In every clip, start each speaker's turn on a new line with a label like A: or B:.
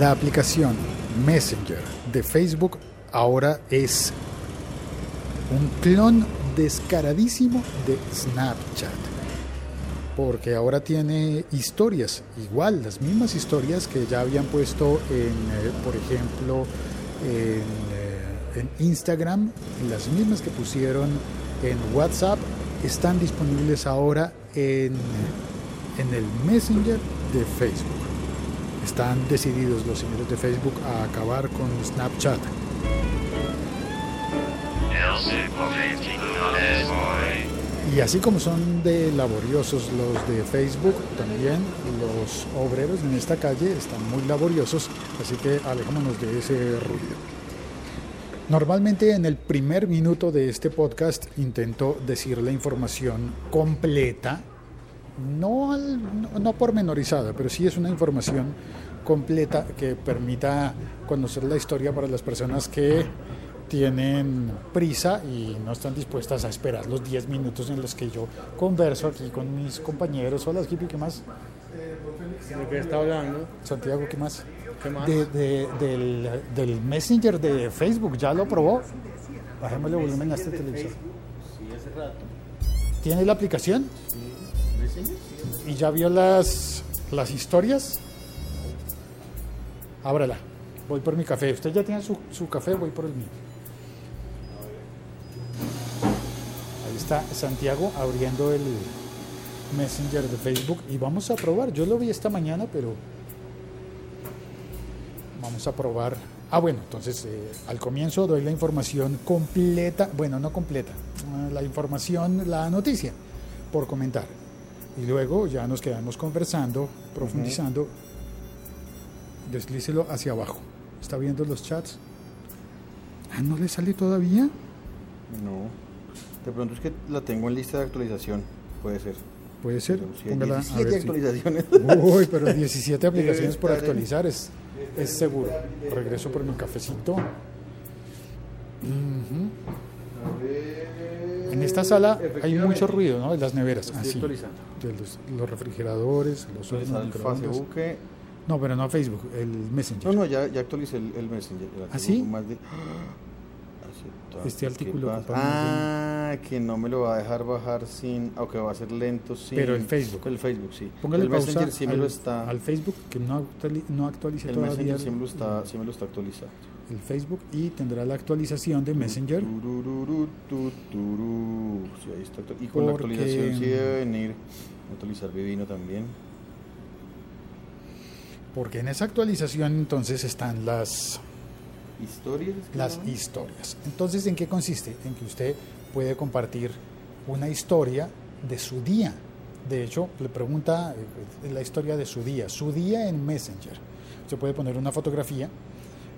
A: La aplicación Messenger de Facebook ahora es un clon descaradísimo de Snapchat. Porque ahora tiene historias, igual, las mismas historias que ya habían puesto en, eh, por ejemplo, en, eh, en Instagram, las mismas que pusieron en WhatsApp, están disponibles ahora en, en el Messenger de Facebook. Están decididos los señores de Facebook a acabar con Snapchat. Y así como son de laboriosos los de Facebook, también los obreros en esta calle están muy laboriosos, así que alejémonos de ese ruido. Normalmente en el primer minuto de este podcast intento decir la información completa, no, al- no, no pormenorizada, pero sí es una información completa que permita conocer la historia para las personas que tienen prisa y no están dispuestas a esperar los 10 minutos en los que yo converso aquí con mis compañeros. Hola, Skippy, ¿qué más?
B: ¿De qué está hablando?
A: Santiago, ¿qué más?
B: ¿Qué más?
A: De- de- del, del Messenger de Facebook, ¿ya lo probó? Bajémosle volumen a este televisor.
B: Sí, hace rato.
A: ¿Tiene la aplicación?
B: Sí.
A: ¿Y ya vio las, las historias? Ábrala. Voy por mi café. Usted ya tiene su, su café, voy por el mío. Ahí está Santiago abriendo el Messenger de Facebook y vamos a probar. Yo lo vi esta mañana, pero vamos a probar. Ah, bueno, entonces eh, al comienzo doy la información completa, bueno, no completa, eh, la información, la noticia por comentar. Y luego ya nos quedamos conversando, profundizando. Deslícelo hacia abajo. ¿Está viendo los chats? Ah, ¿no le sale todavía?
B: No. De pronto es que la tengo en lista de actualización. Puede ser.
A: Puede ser. A
B: 17
A: ver si-
B: actualizaciones.
A: Uy, pero 17 aplicaciones por actualizar es, es seguro. Regreso por mi cafecito. Ujú. En esta sala hay mucho ruido, ¿no? De las neveras.
B: Estoy
A: Así.
B: actualizando.
A: De los, los refrigeradores, los hornos
B: el. Facebook.
A: No, pero no Facebook, el Messenger.
B: No, no, ya, ya actualicé el, el Messenger. Ya
A: ¿Ah, sí?
B: Más de... Aceptar.
A: Este artículo
B: Ah, que no me lo va a dejar bajar sin. Aunque va a ser lento sin.
A: Pero el Facebook.
B: El Facebook, sí.
A: Póngale
B: el
A: pausa
B: Messenger sí me lo está.
A: al Facebook que no, actuali- no actualice
B: el
A: todavía
B: Messenger
A: el,
B: sí me lo está, sí me lo está actualizando.
A: El Facebook y tendrá la actualización de Messenger.
B: Sí, ahí está. Y con la actualización sí debe venir. Actualizar Vivino también.
A: Porque en esa actualización entonces están las,
B: Historias.
A: las historias. Entonces, ¿en qué consiste? En que usted puede compartir una historia de su día. De hecho, le pregunta eh, la historia de su día, su día en Messenger. Usted puede poner una fotografía.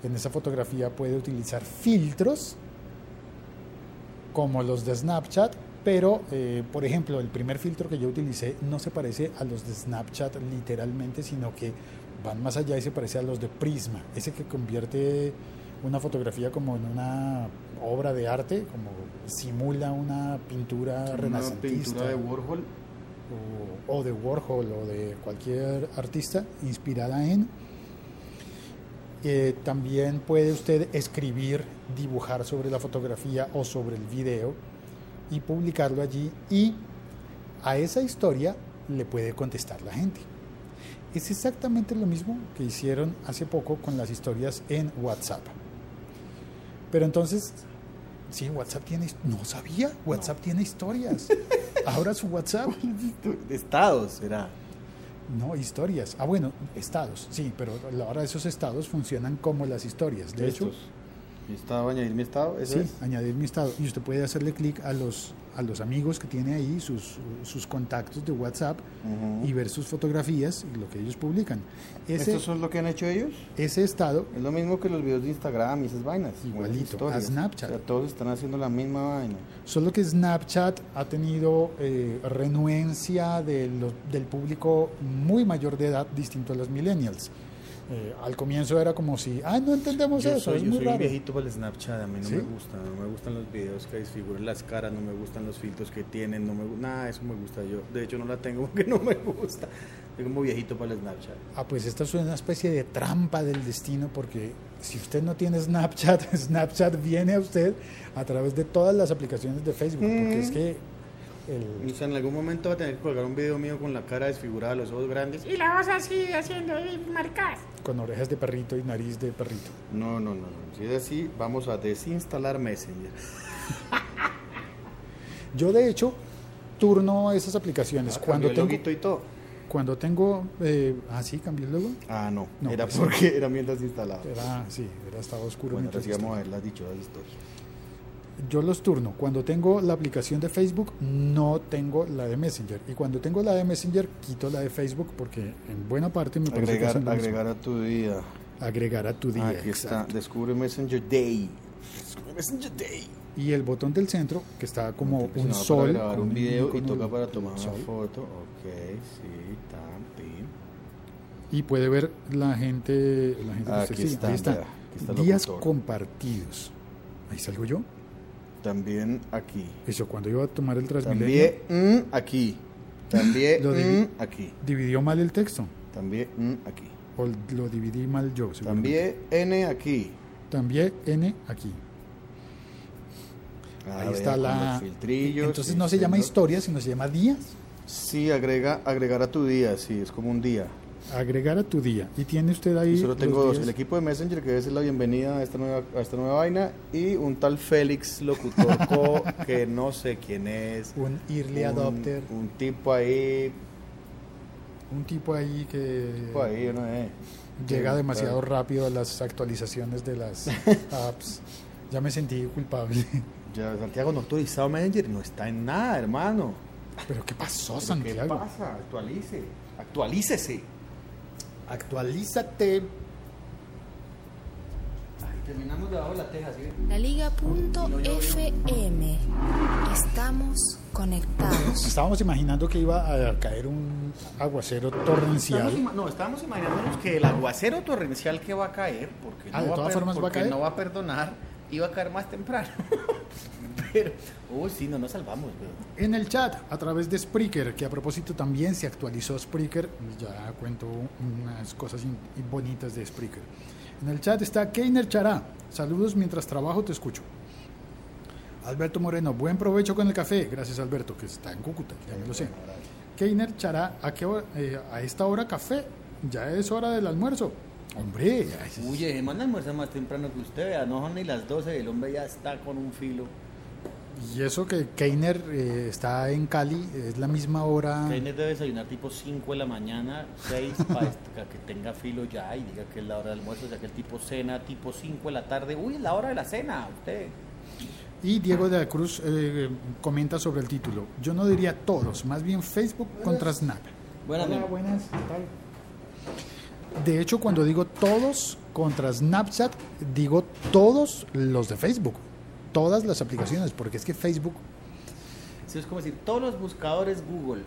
A: En esa fotografía puede utilizar filtros como los de Snapchat, pero, eh, por ejemplo, el primer filtro que yo utilicé no se parece a los de Snapchat literalmente, sino que van más allá y se parece a los de Prisma, ese que convierte una fotografía como en una obra de arte, como simula una pintura
B: Una
A: renacentista
B: pintura de Warhol.
A: o, o de Warhol o de cualquier artista inspirada en. Eh, también puede usted escribir, dibujar sobre la fotografía o sobre el video y publicarlo allí y a esa historia le puede contestar la gente. Es exactamente lo mismo que hicieron hace poco con las historias en WhatsApp. Pero entonces, sí, WhatsApp tiene... No sabía, WhatsApp tiene historias. Ahora su WhatsApp
B: estados, será.
A: No, historias. Ah, bueno, estados, sí, pero ahora esos estados funcionan como las historias. De hecho,
B: Estos. ¿Y estaba añadir mi estado? ¿Eso
A: sí,
B: es?
A: añadir mi estado. Y usted puede hacerle clic a los, a los amigos que tiene ahí, sus, sus contactos de WhatsApp, y ver sus fotografías y lo que ellos publican. Ese,
B: ¿Estos son lo que han hecho ellos?
A: ese estado,
B: Es lo mismo que los videos de Instagram y esas vainas.
A: Igualito, a Snapchat.
B: O sea, todos están haciendo la misma vaina.
A: solo que Snapchat ha tenido eh, renuencia de lo- del público muy mayor de edad, distinto a los millennials. Eh, al comienzo era como si, ah, no entendemos
B: Yo
A: eso,
B: soy,
A: es
B: yo
A: muy
B: soy
A: raro.
B: viejito para el Snapchat, a mí no
A: ¿Sí?
B: me gusta, no me gustan los videos que desfiguran las caras, no me gustan los filtros que tienen, no me nada, eso me gusta yo. De hecho no la tengo porque no me gusta. Soy como viejito para el Snapchat.
A: Ah, pues esta es una especie de trampa del destino porque si usted no tiene Snapchat, Snapchat viene a usted a través de todas las aplicaciones de Facebook, porque es que el-
B: O sea, en algún momento va a tener que colgar un video mío con la cara desfigurada, los ojos grandes.
C: Y la voz así, haciendo marcas.
A: Con orejas de perrito y nariz de perrito.
B: No, no, no, no. Si es así, vamos a desinstalar Messenger.
A: Yo de hecho turno esas aplicaciones cuando
B: Cambió el
A: tengo
B: loguito y todo.
A: cuando tengo eh, ah sí cambió el logo
B: Ah, no,
A: No,
B: era
A: pues-
B: porque era mientras instalado.
A: era sí era estaba oscuro
B: Bueno,
A: mientras
B: ahora sí vamos a ver las dichosas historias.
A: Yo los turno cuando tengo la aplicación de Facebook no tengo la de Messenger y cuando tengo la de Messenger quito la de Facebook porque en buena parte me parece que
B: Agregar, agregar a tu día.
A: agregar a tu día
B: Aquí está, descubre Messenger Day. Descubre Messenger Day.
A: y el botón del centro que está como un sol
B: Para grabar un video y toca para tomar
A: un
B: una foto. Ok, sí, tan,
A: y puede ver la gente la gente
B: Aquí está,
A: ahí está
B: aquí
A: días
B: locutor.
A: compartidos ahí salgo yo
B: También aquí.
A: eso cuando iba a tomar el Transmilenio
B: También mm, aquí. También
A: Lo
B: mm, aquí.
A: dividió mal el texto
B: También mm, aquí.
A: o lo dividí mal yo.
B: También N aquí.
A: también n aquí
B: Ah,
A: ahí está la
B: filtrillos,
A: entonces no se llama historia sino se llama días
B: Sí, agrega, agregar a tu día, sí, es como un día.
A: Agregar a tu día y tiene usted ahí
B: Yo solo tengo dos, el equipo de Messenger que es la bienvenida a esta nueva, a esta nueva vaina y un tal Félix Locutor Co, que no sé quién es.
A: un early adopter
B: un tipo ahí,
A: un tipo ahí que
B: tipo ahí, yo no sé.
A: llega
B: Sí,
A: demasiado
B: claro.
A: rápido a las actualizaciones de las apps ya me sentí culpable
B: Ya, Santiago no autorizado Messenger, no está en nada, hermano.
A: pero qué pasó
B: ¿Pero ¿Qué
A: Santiago
B: pasa? Actualice, actualícese.
A: Actualízate
B: Ay, terminamos debajo de la teja, ¿sí?
D: La Liga.fm. Estamos conectados.
A: estábamos imaginando que iba a caer un aguacero torrencial
B: no, estábamos imaginándonos que el aguacero torrencial que va a caer, porque,
A: Ah,
B: no, no va a perdonar, iba a caer más temprano. Pero, uy, sí, no nos salvamos, weón.
A: en el chat a través de Spreaker, que a propósito también se actualizó Spreaker, ya cuento unas cosas bonitas de Spreaker. En el chat está Keiner Chará, saludos mientras trabajo, te escucho. Alberto Moreno, buen provecho con el café, gracias Alberto, que está en Cúcuta, ya me lo sé. Keiner Chará, ¿a, qué hora- eh, a esta hora café? Ya es hora del almuerzo. Hombre, ya es-
B: Uy, manda almuerza más temprano que usted, vea, no son ni las 12, el hombre ya está con un filo.
A: Y eso que Keiner eh, está en Cali, es la misma hora.
B: Keiner debe desayunar tipo 5 de la mañana, 6, para que tenga filo ya y diga que es la hora del almuerzo, o sea que el tipo cena tipo 5 de la tarde, uy, es la hora de la cena, usted.
A: Y Diego de la Cruz eh, comenta sobre el título. Yo no diría todos, más bien Facebook contra Snap.
B: Buenas,
A: Hola, buenas, ¿qué tal? De hecho, cuando digo todos contra Snapchat, digo todos los de Facebook. Todas las aplicaciones, porque es que Facebook
B: Eso es como decir, todos los buscadores Google.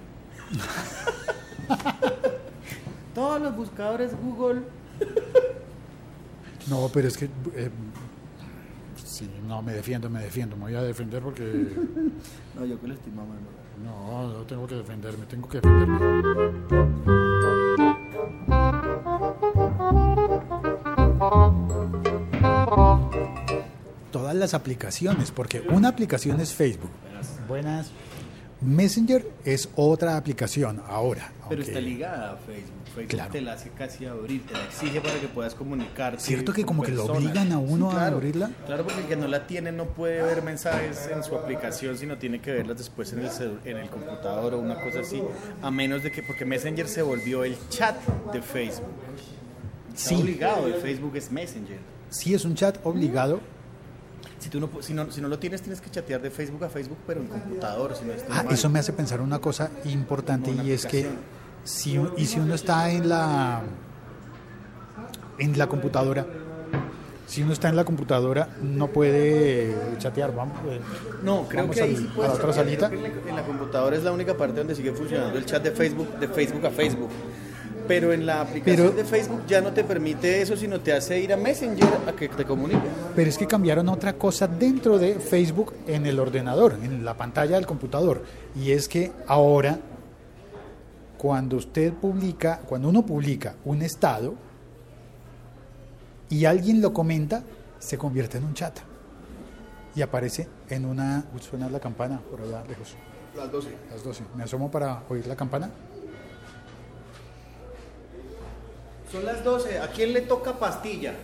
B: todos los buscadores Google.
A: No, pero es que. eh, sí, no, me defiendo, me defiendo. Me voy a defender porque.
B: No, yo que lo estoy mamando.
A: No, no tengo que defenderme, tengo que defenderme. Las aplicaciones, porque una aplicación es Facebook. Buenas. Messenger es otra aplicación ahora.
B: Pero
A: aunque-
B: está ligada a Facebook. Facebook
A: Claro.
B: te la hace casi abrir, te la exige para que puedas comunicarte.
A: ¿Cierto que
B: con
A: como que lo obligan a uno a
B: claro.
A: abrirla?
B: Claro, porque el que no la tiene no puede ver mensajes en su aplicación, sino tiene que verlas después en el, en el computador o una cosa así. A menos de que, porque Messenger se volvió el chat de Facebook. Está
A: Sí.
B: obligado, el Facebook es Messenger.
A: Sí es un chat obligado.
B: Si, tú no, si, no, si no lo tienes, tienes que chatear de Facebook a Facebook, pero en computador, si no
A: Ah,
B: mal.
A: eso me hace pensar una cosa importante
B: una
A: y es que si, y si uno está en la en la computadora, si uno está en la computadora no puede chatear, vamos. eh,
B: No, creo
A: vamos
B: que ahí
A: al-
B: sí
A: a la otra salita.
B: En la computadora es la única parte donde sigue funcionando el chat de Facebook, de Facebook a Facebook. Pero en la aplicación
A: Pero-
B: de Facebook ya no te permite eso, sino te hace ir a Messenger a que te comunique.
A: Pero es que cambiaron otra cosa dentro de Facebook en el ordenador, en la pantalla del computador. Y es que ahora, cuando usted publica, cuando uno publica un estado y alguien lo comenta, se convierte en un chat. Y aparece en una... Uy, suena la campana por allá lejos.
B: Las 12.
A: Las 12. Me asomo para oír la campana.
B: Son las 12. ¿A quién le toca pastilla?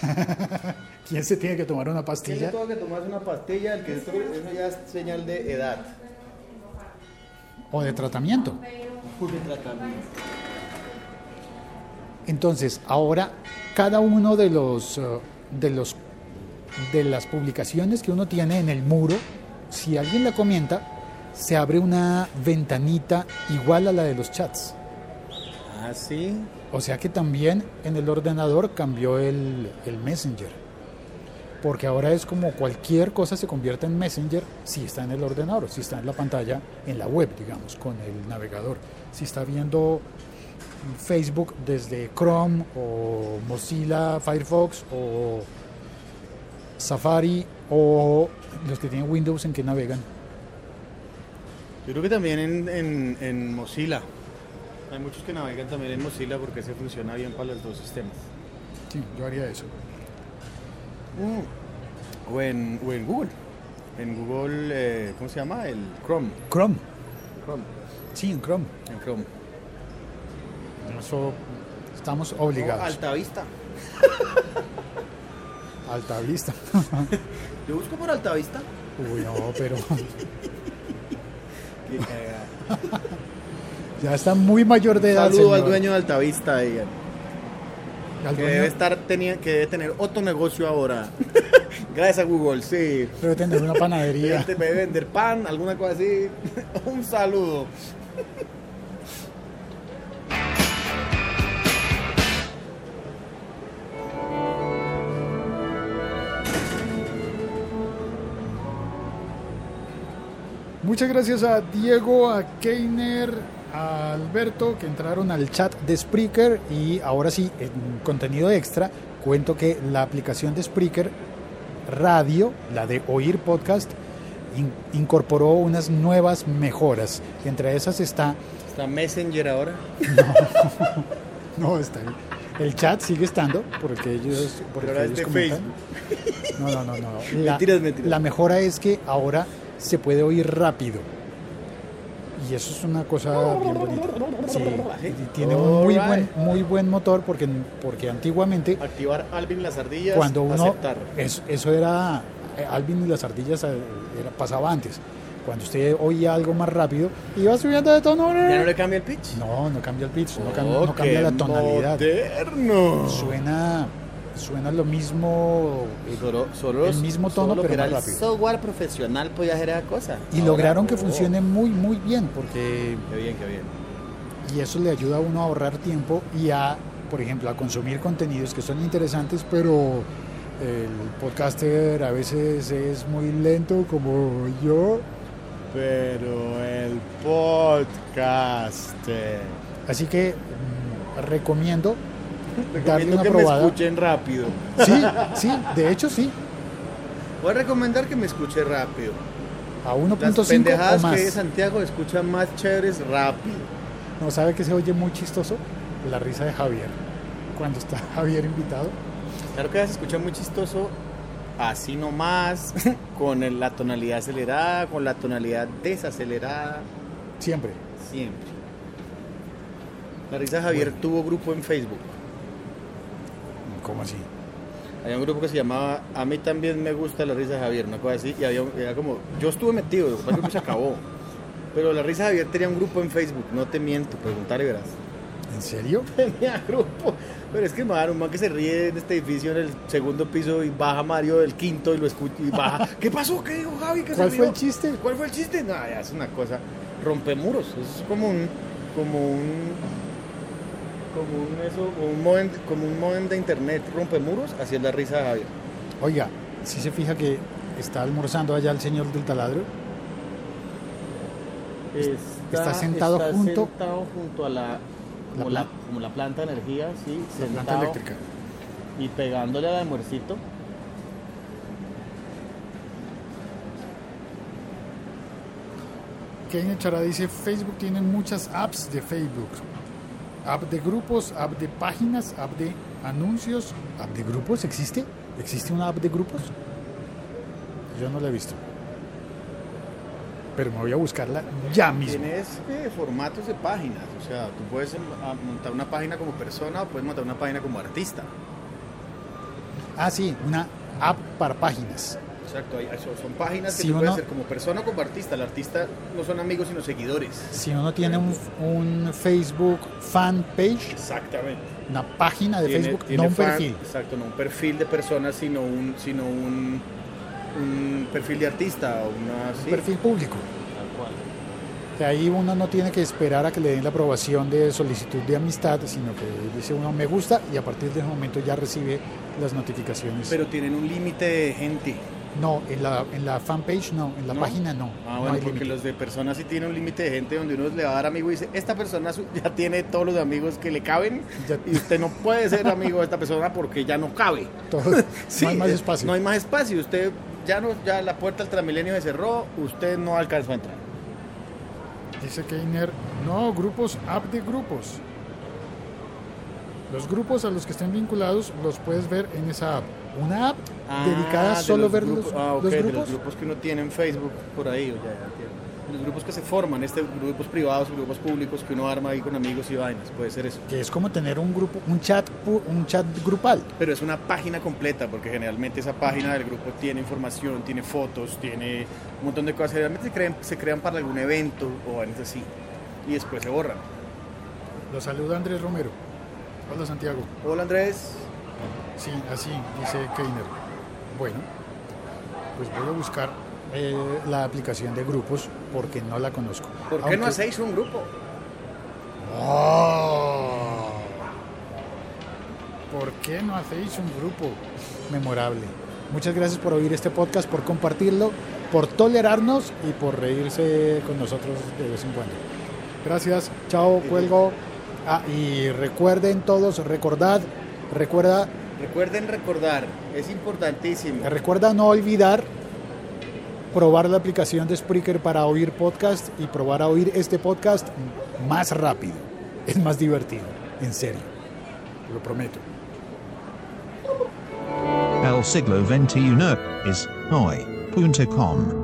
A: ¿Quién se tiene que tomar una
B: ¿Quién le
A: pastilla?
B: toca que tomarse una pastilla? El que eso ya es señal de edad.
A: O de tratamiento.
B: De tratamiento.
A: Entonces, ahora cada uno de los eh, de los de las publicaciones que uno tiene en el muro, si alguien la comenta, se abre una ventanita igual a la de los chats.
B: Ah, sí.
A: O sea que también en el ordenador cambió el, Messenger. Porque ahora es como cualquier cosa se convierte en Messenger si está en el ordenador, si está en la pantalla, en la web, digamos, con el navegador. Si está viendo Facebook desde Chrome o Mozilla Firefox o Safari o los que tienen Windows en que navegan.
B: Yo creo que también en, en, en Mozilla. Hay muchos que navegan también en Mozilla porque se funciona bien para los dos sistemas.
A: Sí, yo haría eso.
B: O, en, o en Google. En Google, eh, ¿cómo se llama? El Chrome.
A: Chrome,
B: Chrome.
A: sí, en Chrome.
B: En Chrome.
A: Eso estamos obligados.
B: Alta Vista.
A: Alta vista.
B: Yo busco por Alta Vista.
A: Uy, no, pero
B: Qué.
A: Ya está muy mayor de edad.
B: Saludo al dueño de Alta Vista. digan. Que debe, estar teni- que debe tener otro negocio ahora. Gracias a Google, sí.
A: debe tener una panadería.
B: Debe vender pan, alguna cosa así. Un saludo.
A: Muchas gracias a Diego, a Keiner, a Alberto que entraron al chat de Spreaker y ahora sí, en contenido extra, cuento que la aplicación de Spreaker Radio, la de Oír Podcast, in- incorporó unas nuevas mejoras. Entre esas está
B: Está Messenger ahora.
A: No, está bien. El chat sigue estando, porque ellos, porque
B: Pero ahora es
A: ellos
B: de
A: comentan. No, no, no, no. La,
B: Mentiras, mentiras.
A: la mejora es que ahora se puede oír rápido. Y eso es una cosa bien bonita. Sí, tiene un muy buen, muy buen motor porque, porque antiguamente
B: Activar Alvin las ardillas.
A: cuando uno
B: Aceptar.
A: eso, eso era eh, Alvin y las ardillas eh, era, pasaba antes. Cuando usted oía algo más rápido, iba subiendo de tono.
B: ¿Ya no le cambia el pitch?
A: No, no cambia el pitch, no,
B: Oh,
A: no cambia
B: qué
A: la tonalidad.
B: Moderno.
A: Suena, suena lo mismo. eh,
B: Solo, solo-
A: el mismo tono,
B: solo
A: pero
B: era
A: más
B: el
A: rápido.
B: software profesional podía hacer esa cosa.
A: Y
B: Ahora,
A: lograron que
B: oh,
A: funcione muy, muy bien, porque
B: Qué bien, qué bien.
A: y eso le ayuda a uno a ahorrar tiempo y a, por ejemplo, a consumir contenidos que son interesantes, pero el podcaster a veces es muy lento como yo.
B: Pero el podcast.
A: Así que mm, recomiendo darle una
B: que
A: probada.
B: me escuchen rápido.
A: Sí, sí, de hecho sí,
B: Voy a recomendar que me escuche rápido.
A: a
B: Las
A: 1.5 o
B: pendejadas
A: más.
B: que Santiago escucha más chéveres rápido.
A: No sabe que se oye muy chistoso la risa de Javier cuando está Javier invitado.
B: Claro que se escucha muy chistoso, así nomás, con la tonalidad acelerada, con la tonalidad desacelerada,
A: Siempre.
B: siempre. La risa de Javier tuvo grupo en Facebook.
A: ¿Cómo así?
B: Había un grupo que se llamaba A mí también me gusta la risa de Javier, una cosa así, y había era como, yo estuve metido, el grupo se acabó. Pero la risa de Javier tenía un grupo en Facebook, no te miento, preguntar y verás.
A: ¿En serio?
B: Tenía grupo. Pero es que man, un man que se ríe en este edificio en el segundo piso y baja Mario del quinto y lo escucha y baja. ¿Qué pasó? ¿Qué dijo Javi? ¿Qué se
A: ¿Cuál fue
B: rió?
A: el chiste?
B: ¿Cuál fue el chiste? No, ya es una cosa. Rompemuros. Eso es como un. Como un. Como un eso. Como un modem, como un modem de internet rompemuros. Así es la risa de Javier.
A: Oiga, si se fija que está almorzando allá el señor del taladro,
B: Está,
A: Está sentado junto-
B: sentado junto a la como
A: La
B: la,
A: pla-
B: como la planta de energía, sí,
A: La planta
B: sentado
A: eléctrica.
B: y pegándole al almuercito.
A: Kenia Chara dice, Facebook tiene muchas apps de Facebook. App de grupos, app de páginas, app de anuncios. ¿App de grupos existe? ¿Existe una app de grupos? Yo no la he visto. Pero me voy a buscarla ya mismo.
B: Tienes eh, formatos de páginas, o sea, tú puedes em, montar una página como persona o puedes montar una página como artista.
A: Ah, sí, una app para páginas.
B: Exacto, hay- son, páginas que
A: Si
B: tú puedes
A: uno-
B: hacer como persona o como artista. El artista no son amigos sino seguidores.
A: Si uno tiene un, un Facebook fan page,
B: Exactamente.
A: una página de
B: Tiene-
A: Facebook,
B: tiene
A: no un
B: fan-
A: perfil.
B: Exacto, no un perfil de persona, sino un, sino un, un perfil de artista o una
A: Un perfil público.
B: tal cual.
A: Ahí uno no tiene que esperar a que le den la aprobación de solicitud de amistad, sino que dice uno me gusta y a partir de ese momento ya recibe las notificaciones.
B: Pero tienen un límite de gente.
A: No, en la, en la fanpage no, en la
B: ¿No?
A: página no.
B: Ah,
A: no
B: bueno, porque los de personas sí tienen un límite de gente donde uno le va a dar amigo y dice, esta persona ya tiene todos los amigos que le caben
A: Ya-
B: y usted no puede ser amigo de esta persona porque ya no cabe.
A: Todo-
B: Sí,
A: no hay más
B: eh,
A: espacio.
B: No hay más espacio. Usted ya no, ya la puerta del Transmilenio se cerró, usted no alcanzó a entrar.
A: Dice Keiner, no, grupos, app de grupos. Los grupos a los que estén vinculados los puedes ver en esa app. Una app dedicada
B: Ah, de
A: solo a
B: los
A: ver
B: grupos-
A: los,
B: ah, ok,
A: los
B: de
A: grupos.
B: los grupos que uno tiene en Facebook por ahí, o ya, ya entiendo. Los grupos que se forman, este grupos privados, grupos públicos que uno arma ahí con amigos y vainas, puede ser eso.
A: Que es como tener un grupo, un chat, pu- un chat grupal.
B: Pero es una página completa, porque generalmente esa página del grupo tiene información, tiene fotos, tiene un montón de cosas. Generalmente se crean, se crean para algún evento o vainas así, y después se borran.
A: Lo saluda Andrés Romero. Hola Santiago.
B: Hola Andrés.
A: Sí, así dice Keiner. Bueno, pues voy a buscar eh, la aplicación de grupos porque no la conozco.
B: ¿Por qué no hacéis un grupo?
A: ¡Oh! ¿Por qué no hacéis un grupo memorable? Muchas gracias por oír este podcast, por compartirlo, por tolerarnos y por reírse con nosotros de vez en cuando. Gracias, chao, cuelgo. Ah, y recuerden todos, recordad, recuerda,
B: Recuerden recordar, es importantísimo.
A: recuerda no olvidar probar la aplicación de Spreaker para oír podcast y probar a oír este podcast más rápido. Es más divertido, en serio. Lo prometo.
E: El siglo XXI es hoy.com.